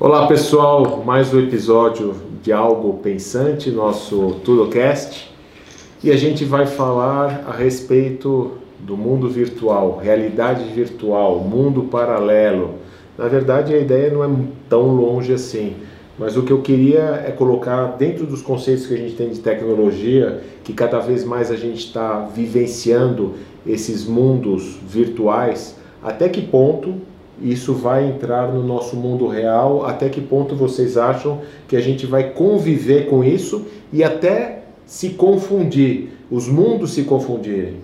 Olá pessoal, mais um episódio de Algo Pensante, nosso TudoCast, e a gente vai falar a respeito do mundo virtual, realidade virtual, mundo paralelo. Na verdade, a ideia não é tão longe assim, mas o que eu queria é colocar dentro dos conceitos que a gente tem de tecnologia, que cada vez mais a gente está vivenciando esses mundos virtuais, até que ponto isso vai entrar no nosso mundo real? Até que ponto vocês acham que a gente vai conviver com isso e até se confundir, os mundos se confundirem?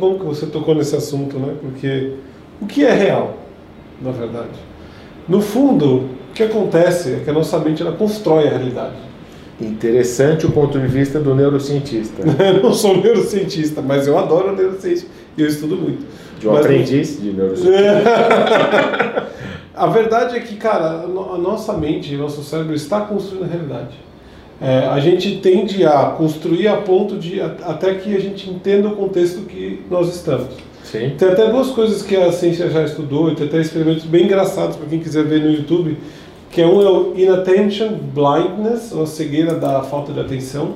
Bom, que você tocou nesse assunto, né? Porque o que é real, na verdade? No fundo, o que acontece é que a nossa mente ela constrói a realidade. Interessante o ponto de vista do neurocientista. eu não sou neurocientista, mas eu adoro neurociência e eu estudo muito. De um Mas- aprendiz de neurocientista. a verdade é que, cara, a nossa mente, o nosso cérebro está construindo a realidade. É, a gente tende a construir a ponto de a- até que a gente entenda o contexto que nós estamos. Sim. Tem até duas coisas que a ciência já estudou, e tem até experimentos bem engraçados para quem quiser ver no YouTube, que é um é o Inattention Blindness, ou a cegueira da falta de atenção.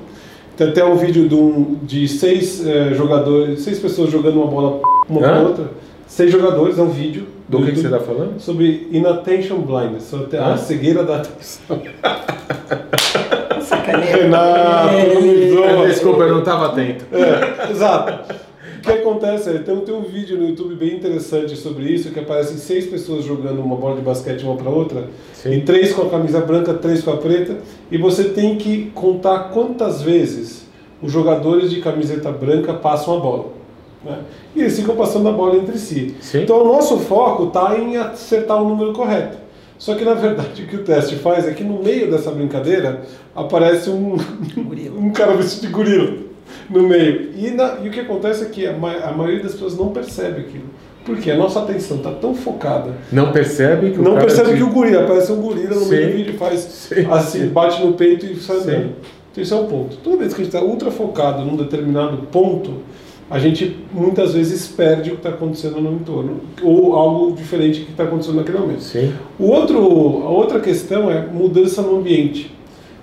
Tem até um vídeo de, um, de seis eh, jogadores, seis pessoas jogando uma bola uma para outra. Seis jogadores, é um vídeo. Do que, que você está falando? Sobre Inattention Blindness, sobre a Hã? cegueira da atenção. Renato, não me zoa. Desculpa, eu não estava atento. É, exato. O que acontece é, tem, tem um vídeo no YouTube bem interessante sobre isso, que aparecem seis pessoas jogando uma bola de basquete uma para outra, Sim. e três com a camisa branca, três com a preta, e você tem que contar quantas vezes os jogadores de camiseta branca passam a bola. né? E eles ficam passando a bola entre si. Sim. Então o nosso foco está em acertar o número correto. Só que na verdade o que o teste faz é que no meio dessa brincadeira aparece um, Gorila. um cara vestido de gorila no meio. E, na- e o que acontece é que a, ma- a maioria das pessoas não percebe aquilo. Porque a nossa atenção está tão focada. Não percebe que o Não cara percebe te- que o gorila aparece um gorila no meio Sim. do vídeo e faz Sim, assim, sim. bate no peito e sai andando. Então isso é um ponto. Toda vez que a gente está ultra focado num determinado ponto, a gente muitas vezes perde o que está acontecendo no entorno. Ou algo diferente que está acontecendo naquele momento. Sim. O outro, a outra questão é mudança no ambiente.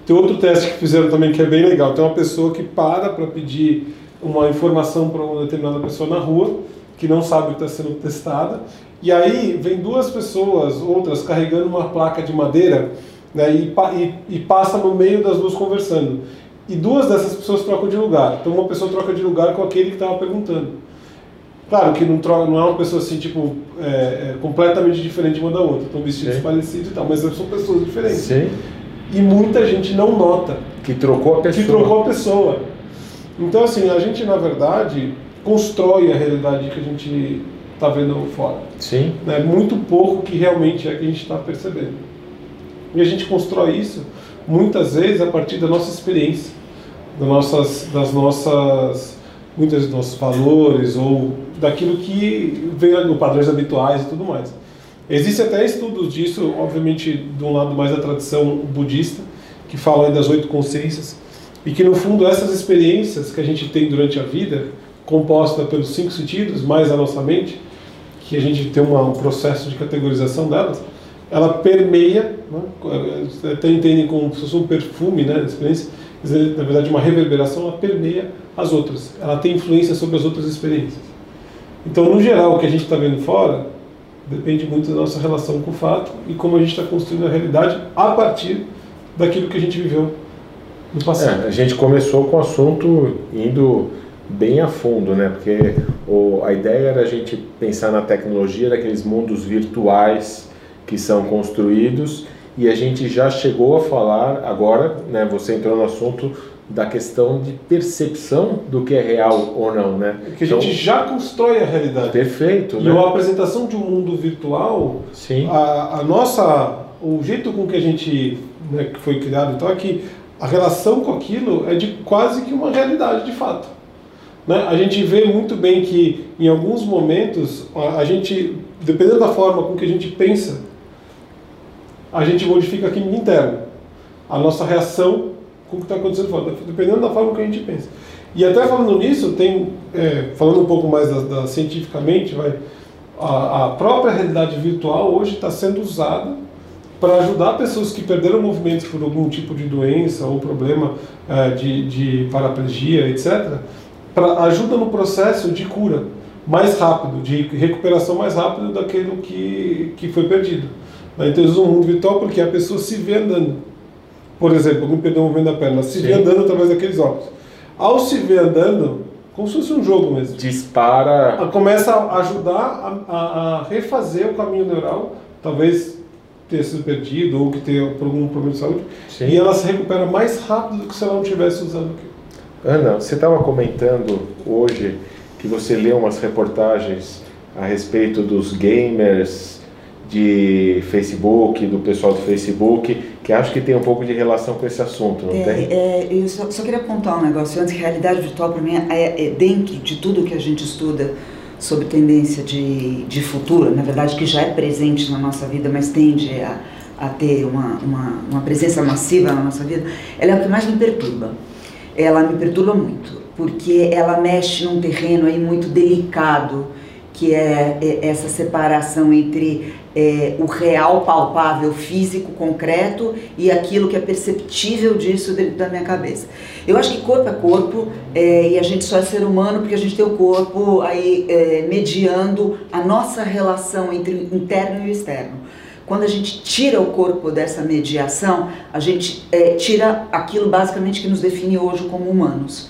Tem outro teste que fizeram também que é bem legal. Tem uma pessoa que para para pedir uma informação para uma determinada pessoa na rua, que não sabe o que está sendo testada, e aí vem duas pessoas, outras, carregando uma placa de madeira né, e, e- e passa no meio das duas conversando. E duas dessas pessoas trocam de lugar. Então uma pessoa troca de lugar com aquele que estava perguntando. Claro que não, troca, não é uma pessoa assim, tipo, é, é completamente diferente uma da outra. Estão vestidos Sim. parecidos e tal, mas são pessoas diferentes. Sim. E muita gente não nota Que trocou a pessoa. que trocou a pessoa. Então, assim, a gente, na verdade, constrói a realidade que a gente está vendo fora. Sim. É muito pouco que realmente é que a gente está percebendo. E a gente constrói isso, muitas vezes, a partir da nossa experiência, das nossas, das nossas muitas dos nossos valores ou daquilo que vem no padrões habituais e tudo mais. Existem até estudos disso, obviamente, de um lado mais da tradição budista, que fala das oito consciências, e que no fundo essas experiências que a gente tem durante a vida, composta pelos cinco sentidos, mais a nossa mente, que a gente tem uma- um processo de categorização delas, ela permeia, né, até entendem como se fosse um perfume, né, experiência, na verdade uma reverberação, ela permeia as outras, ela tem influência sobre as outras experiências. Então, no geral, o que a gente está vendo fora depende muito da nossa relação com o fato e como a gente está construindo a realidade a partir daquilo que a gente viveu no passado. É, a gente começou com o assunto indo bem a fundo, né? Porque o, a ideia era a gente pensar na tecnologia daqueles mundos virtuais que são construídos e a gente já chegou a falar agora, né? Você entrou no assunto da questão de percepção do que é real ou não, né? Que a gente já constrói a realidade. perfeito, E né? a apresentação de um mundo virtual Sim, a, a nossa o jeito com que a gente né, que foi criado então é que a relação com aquilo é de quase que uma realidade de fato Né? A gente vê muito bem que em alguns momentos a gente, dependendo da forma com que a gente pensa, a gente modifica a química interna, a nossa reação com o que está acontecendo fora, dependendo da forma que a gente pensa. E até falando nisso, tem, é, falando um pouco mais da, da cientificamente, vai, a, a, própria realidade virtual hoje está sendo usada para ajudar pessoas que perderam movimentos por algum tipo de doença ou problema é, de, de paraplegia, etc., para ajuda no processo de cura mais rápido, de recuperação mais rápido daquilo que, que foi perdido. Então eles usam o mundo virtual porque a pessoa se vê andando. Por exemplo, me perdeu o movimento da perna, se Sim. vê andando através daqueles óculos. Ao se ver andando, como se fosse um jogo mesmo. Dispara. Começa a ajudar a, a, a refazer o caminho neural, talvez ter sido perdido ou que tenha algum problema de saúde, Sim. e ela se recupera mais rápido do que se ela não estivesse usando aquilo. Ana, você estava comentando hoje que você leu umas reportagens a respeito dos gamers de Facebook, do pessoal do Facebook, que acho que tem um pouco de relação com esse assunto, não é, tem? É, eu só, só, queria apontar um negócio antes, realidade virtual para mim é, é, dentro de tudo que a gente estuda sobre tendência de, de futuro, na verdade que já é presente na nossa vida, mas tende a, a ter uma, uma, uma presença massiva na nossa vida, ela é o que mais me perturba. Ela me perturba muito, porque ela mexe num terreno aí muito delicado, que é, é essa separação entre é, o real, palpável, físico, concreto e aquilo que é perceptível disso dentro da minha cabeça. Eu acho que corpo é corpo é, e a gente só é ser humano porque a gente tem o corpo aí é, mediando a nossa relação entre o interno e o externo. Quando a gente tira o corpo dessa mediação, a gente é, tira aquilo basicamente que nos define hoje como humanos.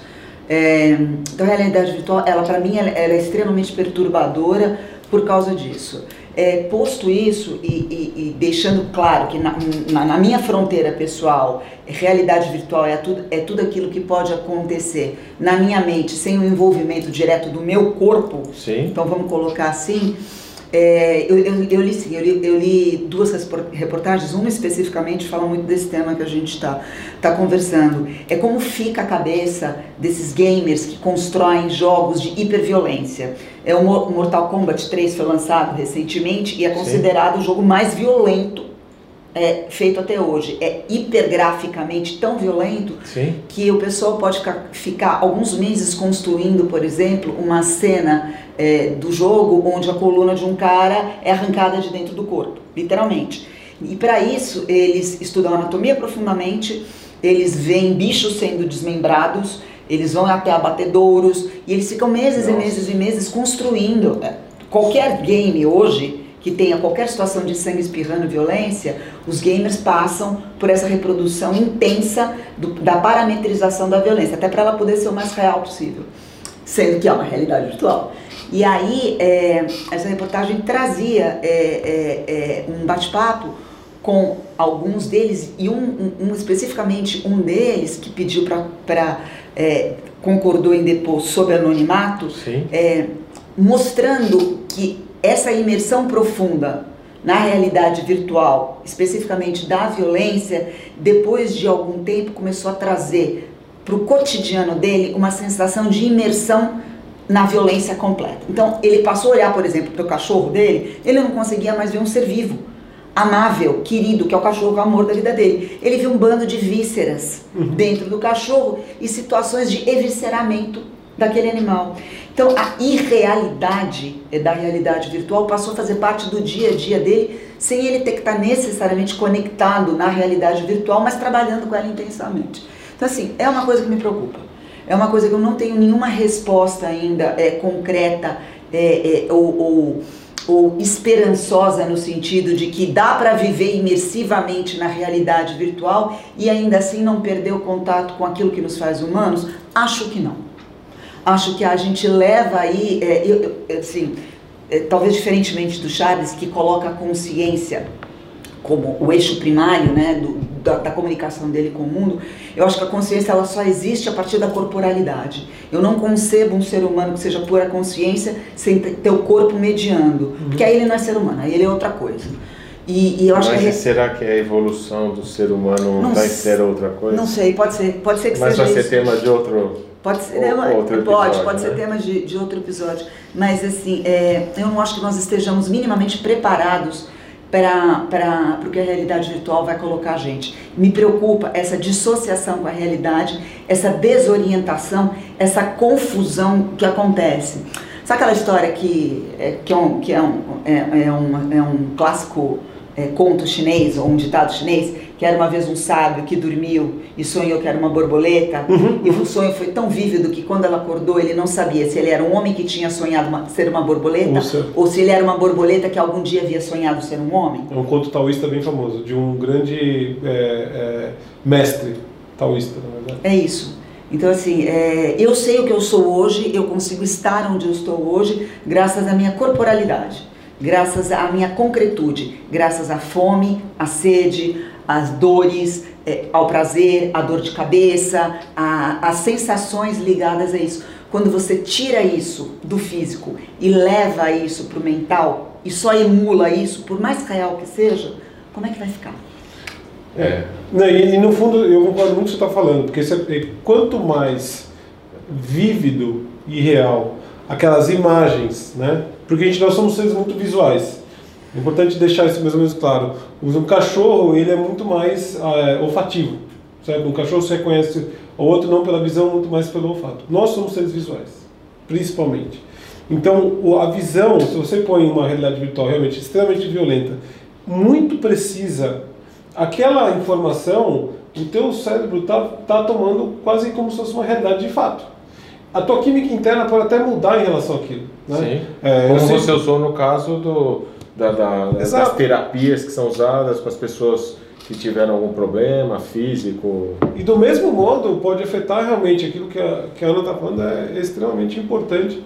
É, então a realidade virtual, ela para mim, ela, ela é extremamente perturbadora por causa disso. É, posto isso e, e, e, deixando claro que na, na, na, minha fronteira pessoal, realidade virtual é tudo, é tudo aquilo que pode acontecer na minha mente sem o envolvimento direto do meu corpo. Sim. Então vamos colocar assim. É, eu, eu, eu, li sim, eu li, eu li, duas reportagens, uma especificamente fala muito desse tema que a gente está tá conversando. É como fica a cabeça desses gamers que constroem jogos de hiperviolência. É o Mortal Kombat 3 foi lançado recentemente e é considerado sim. o jogo mais violento é, feito até hoje. É hipergraficamente tão violento Sim. que o pessoal pode ficar, ficar, alguns meses construindo, por exemplo, uma cena é, do jogo onde a coluna de um cara é arrancada de dentro do corpo, literalmente. E para isso eles estudam anatomia profundamente, eles veem bichos sendo desmembrados, eles vão até abatedouros e eles ficam meses Nossa. e meses e meses construindo. É, qualquer game hoje que tenha qualquer situação de sangue espirrando, violência, os gamers passam por essa reprodução intensa do, da parametrização da violência, até para ela poder ser o mais real possível, sendo que é uma realidade virtual. E aí, é, essa reportagem trazia é, é, é um bate-papo com alguns deles, e um, um, um, especificamente um deles que pediu para. É, concordou em depor sob anonimato, é, mostrando que essa imersão profunda na realidade virtual, especificamente da violência, depois de algum tempo começou a trazer para o cotidiano dele uma sensação de imersão na violência completa. Então ele passou a olhar, por exemplo, para o cachorro dele, ele não conseguia mais ver um ser vivo, amável, querido, que é o cachorro, o amor da vida dele. Ele viu um bando de vísceras uhum. dentro do cachorro e situações de evisceramento daquele animal. Então, a irrealidade da realidade virtual passou a fazer parte do dia a dia dele, sem ele ter que estar necessariamente conectado na realidade virtual, mas trabalhando com ela intensamente. Então, assim, é uma coisa que me preocupa. É uma coisa que eu não tenho nenhuma resposta ainda é, concreta é, é, ou, ou, ou esperançosa no sentido de que dá para viver imersivamente na realidade virtual e ainda assim não perder o contato com aquilo que nos faz humanos. Acho que não. Acho que a gente leva aí, é, eu, eu, assim, é, talvez diferentemente do Charles, que coloca a consciência como o eixo primário né, do, da, da, comunicação dele com o mundo, eu acho que a consciência ela só existe a partir da corporalidade. Eu não concebo um ser humano que seja pura consciência sem ter o corpo mediando, uhum. porque aí ele não é ser humano, aí ele é outra coisa. E, e eu acho Mas que será que a evolução do ser humano não vai ser outra coisa? Não sei, pode ser, pode ser que Mas seja vai ser isso. tema de outro Pode ser, né, pode, episódio, pode né? ser tema de, de outro episódio. Mas assim, é, eu não acho que nós estejamos minimamente preparados para o que a realidade virtual vai colocar a gente. Me preocupa essa dissociação com a realidade, essa desorientação, essa confusão que acontece. Sabe aquela história que, é, que, é, um, que é, um, é, é, um, é um clássico é, conto chinês ou um ditado chinês, que era uma vez um sábio que dormiu e sonhou que era uma borboleta, uhum. e o sonho foi tão vívido que quando ela acordou ele não sabia se ele era um homem que tinha sonhado uma, ser uma borboleta ou se ele era uma borboleta que algum dia havia sonhado ser um homem. É um conto taoísta bem famoso, de um grande é, é, mestre taoísta, na verdade. É isso. Então, assim, é, eu sei o que eu sou hoje, eu consigo estar onde eu estou hoje, graças à minha corporalidade graças à minha concretude, graças à fome, à sede, às dores, é, ao prazer, à dor de cabeça, às sensações ligadas a isso. Quando você tira isso do físico e leva isso para o mental e só emula isso, por mais real que seja, como é que vai ficar? É. E, e, no fundo eu concordo muito com o que você está falando, porque quanto mais vívido e real aquelas imagens, né? Porque a gente, nós somos seres muito visuais. É importante deixar isso mais ou menos claro. Um cachorro, ele é muito mais é, olfativo, certo? Um cachorro se reconhece o outro não pela visão, muito mais pelo olfato. Nós somos seres visuais, principalmente. Então, a visão, se você põe uma realidade virtual realmente extremamente violenta, muito precisa, aquela informação, o teu cérebro está tá tomando quase como se fosse uma realidade de fato a tua química interna pode até mudar em relação àquilo. Né? Sim. É, Como você usou no caso do, da, da, das terapias que são usadas para as pessoas que tiveram algum problema físico. E do mesmo modo, pode afetar realmente aquilo que a, que a Ana está falando, é extremamente importante.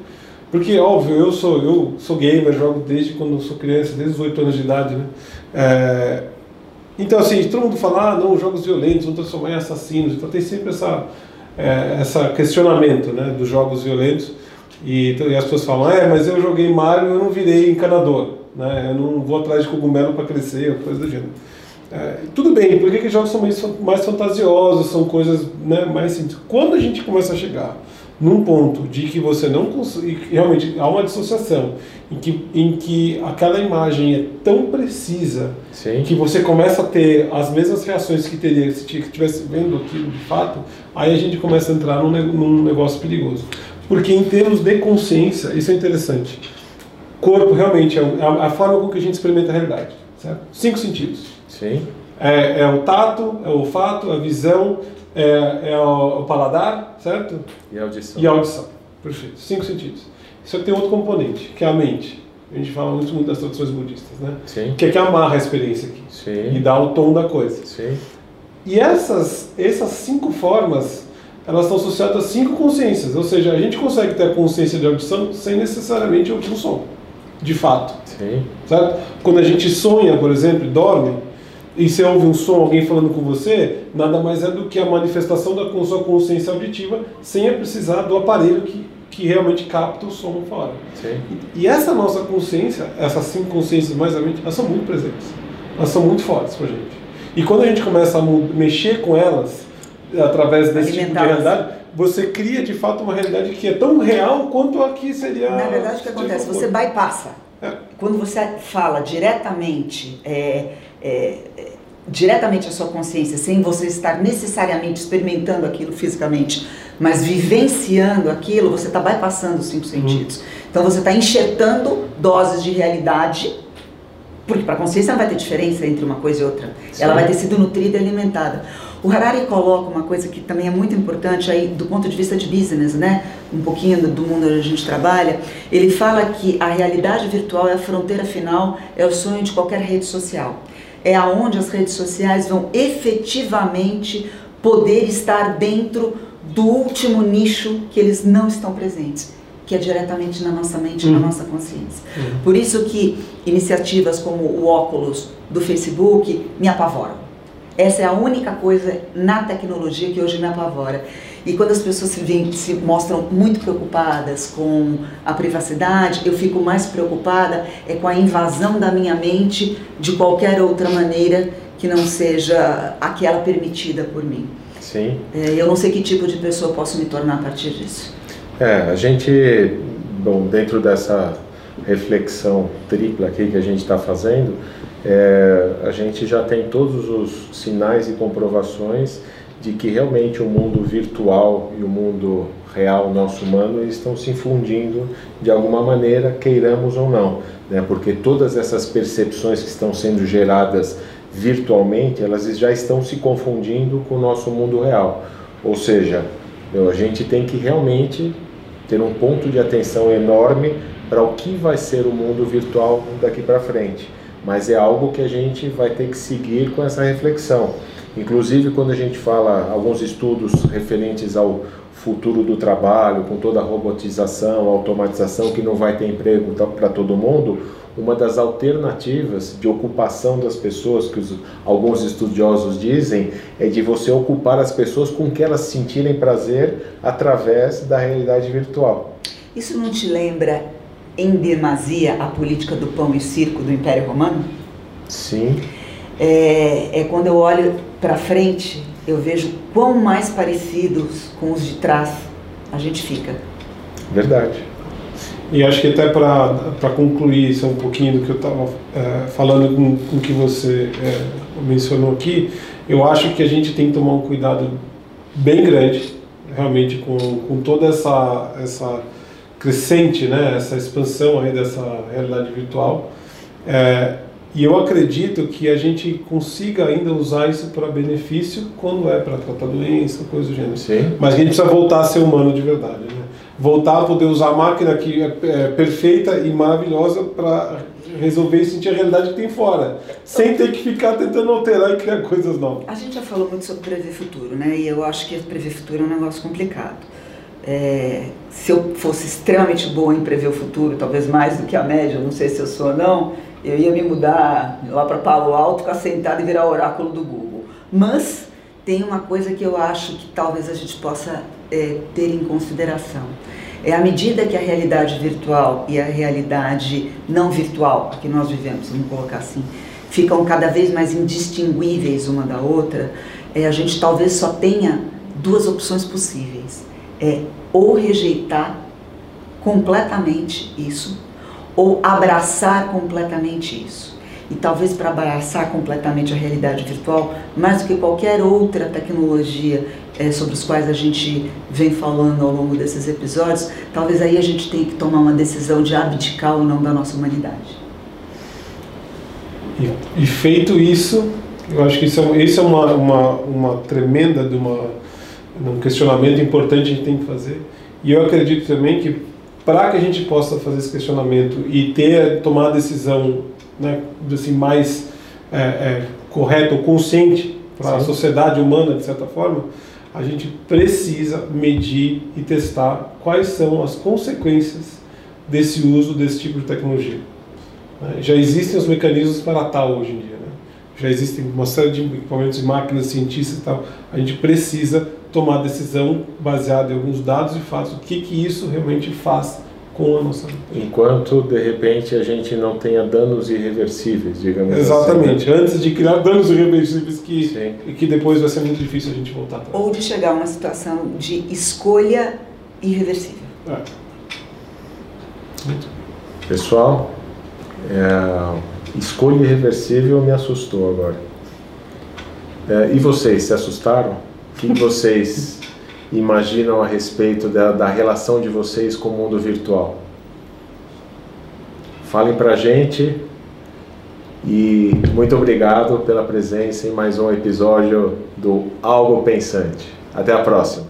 Porque, óbvio, eu sou, eu sou gamer, jogo desde quando sou criança, desde os 8 anos de idade. Né? É, então, assim, todo mundo fala, ah, não, jogos violentos vão transformar em assassinos. Então tem sempre essa é, questionamento né, dos jogos violentos. E, e, as pessoas falam, é, mas eu joguei Mario e eu não virei encanador, né? eu não vou atrás de cogumelo para crescer, ou coisa do gênero. É, tudo bem, por que, que jogos são mais, mais fantasiosos, são coisas né, mais simples? Quando a gente começa a chegar num ponto de que você não consegue, realmente há uma dissociação, em que, em que aquela imagem é tão precisa Sim. que você começa a ter as mesmas reações que teria se estivesse vendo aquilo de fato, aí a gente começa a entrar num, num negócio perigoso. Porque em termos de consciência, isso é interessante. Corpo realmente é a, a forma com que a gente experimenta a realidade. Certo? Cinco sentidos. Sim. É, é o tato, é o olfato, a visão, é, é o, o, paladar, certo? E a audição. E a audição. Perfeito. Cinco sentidos. Só que tem outro componente, que é a mente. A gente fala muito, muito das tradições budistas, né? Sim. Que é que amarra a experiência aqui. Sim. E dá o tom da coisa. Sim. E essas, essas cinco formas, elas estão associadas a cinco consciências. Ou seja, a gente consegue ter a consciência de audição sem necessariamente ouvir o som. De fato. Sim. Certo? Quando a gente sonha, por exemplo, e dorme, e você ouve um som, alguém falando com você, nada mais é do que a manifestação da sua consciência auditiva, sem precisar do aparelho que, que realmente capta o som fora. Sim. E, essa nossa consciência, essas cinco consciências mais ou menos, elas são muito presentes. Elas são muito fortes para gente. E quando a gente começa a mexer com elas, através desse tipo de realidade, você cria de fato uma realidade que é tão real quanto a que seria. Na verdade, o que acontece? Você bypassa. Quando você fala diretamente. É, é, diretamente à sua consciência, sem você estar necessariamente experimentando aquilo fisicamente, mas vivenciando aquilo, você está bypassando os cinco sentidos. Uhum. Então você está enxertando doses de realidade, porque para a consciência não vai ter diferença entre uma coisa e outra. Sim. Ela vai ter sido nutrida e alimentada. O Harari coloca uma coisa que também é muito importante aí do ponto de vista de business, né? Um pouquinho do mundo onde a gente trabalha. Ele fala que a realidade virtual é a fronteira final, é o sonho de qualquer rede social é aonde as redes sociais vão efetivamente poder estar dentro do último nicho que eles não estão presentes, que é diretamente na nossa mente, uhum. na nossa consciência. Uhum. Por isso que iniciativas como o óculos do Facebook me apavoram. Essa é a única coisa na tecnologia que hoje me apavora. E quando as pessoas se, vêm, se mostram muito preocupadas com a privacidade, eu fico mais preocupada é com a invasão da minha mente de qualquer outra maneira que não seja aquela permitida por mim. Sim. É, eu não sei que tipo de pessoa posso me tornar a partir disso. É, a gente, bom, dentro dessa reflexão tripla aqui que a gente está fazendo, é, a gente já tem todos os sinais e comprovações de que realmente o mundo virtual e o mundo real nosso humano estão se fundindo de alguma maneira, queiramos ou não, né? Porque todas essas percepções que estão sendo geradas virtualmente, elas já estão se confundindo com o nosso mundo real. Ou seja, a gente tem que realmente ter um ponto de atenção enorme para o que vai ser o mundo virtual daqui para frente. Mas é algo que a gente vai ter que seguir com essa reflexão. Inclusive, quando a gente fala alguns estudos referentes ao futuro do trabalho, com toda a robotização, automatização, que não vai ter emprego para todo mundo, uma das alternativas de ocupação das pessoas, que os, alguns estudiosos dizem, é de você ocupar as pessoas com que elas sentirem prazer através da realidade virtual. Isso não te lembra em demasia a política do pão e circo do Império Romano? Sim. É, é quando eu olho para frente, eu vejo quão mais parecidos com os de trás a gente fica. Verdade. E acho que até para concluir isso um pouquinho do que eu estava é, falando com, com o que você é, mencionou aqui, eu acho que a gente tem que tomar um cuidado bem grande, realmente, com, com toda essa, essa crescente, né, essa expansão aí dessa realidade virtual. É, e eu acredito que a gente consiga ainda usar isso para benefício quando é para tratar doença, coisa do gênero. Sim. Mas a gente precisa voltar a ser humano de verdade. Né? Voltar a poder usar a máquina que é, é perfeita e maravilhosa para resolver e sentir a realidade que tem fora, sem ter que ficar tentando alterar e criar coisas novas. A gente já falou muito sobre prever futuro, né? E eu acho que prever futuro é um negócio complicado. É, se eu fosse extremamente boa em prever o futuro, talvez mais do que a média, não sei se eu sou ou não, eu ia me mudar lá para Palo Alto, ficar sentado e virar oráculo do Google. Mas tem uma coisa que eu acho que talvez a gente possa é, ter em consideração. É à medida que a realidade virtual e a realidade não virtual, que nós vivemos, vamos colocar assim, ficam cada vez mais indistinguíveis uma da outra, é, a gente talvez só tenha duas opções possíveis. É ou rejeitar completamente isso ou abraçar completamente isso. E talvez para abraçar completamente a realidade virtual, mais do que qualquer outra tecnologia é, sobre os quais a gente vem falando ao longo desses episódios, talvez aí a gente tenha que tomar uma decisão de abdicar ou não da nossa humanidade. E, e feito isso, eu acho que isso é, isso é uma, uma, uma tremenda de uma, um questionamento importante que a gente tem que fazer. E eu acredito também que para que a gente possa fazer esse questionamento e ter tomar a decisão né, assim, mais é, é, correta ou consciente para a sociedade humana, de certa forma, a gente precisa medir e testar quais são as consequências desse uso desse tipo de tecnologia. Né? Já existem os mecanismos para tal hoje em dia. Né? Já existem uma série de equipamentos de máquinas, cientistas e tal. A gente precisa tomar decisão baseada em alguns dados e fatos, o que, que isso realmente faz com a nossa vida. Enquanto, de repente, a gente não tenha danos irreversíveis, digamos Exatamente, assim. Né? antes de criar danos irreversíveis que, que depois vai ser muito difícil a gente voltar atrás. Ou de chegar a uma situação de escolha irreversível. É. Pessoal, é, escolha irreversível me assustou agora. É, e vocês, se assustaram? O que vocês imaginam a respeito da, da relação de vocês com o mundo virtual? Falem pra gente e muito obrigado pela presença em mais um episódio do Algo Pensante. Até a próxima!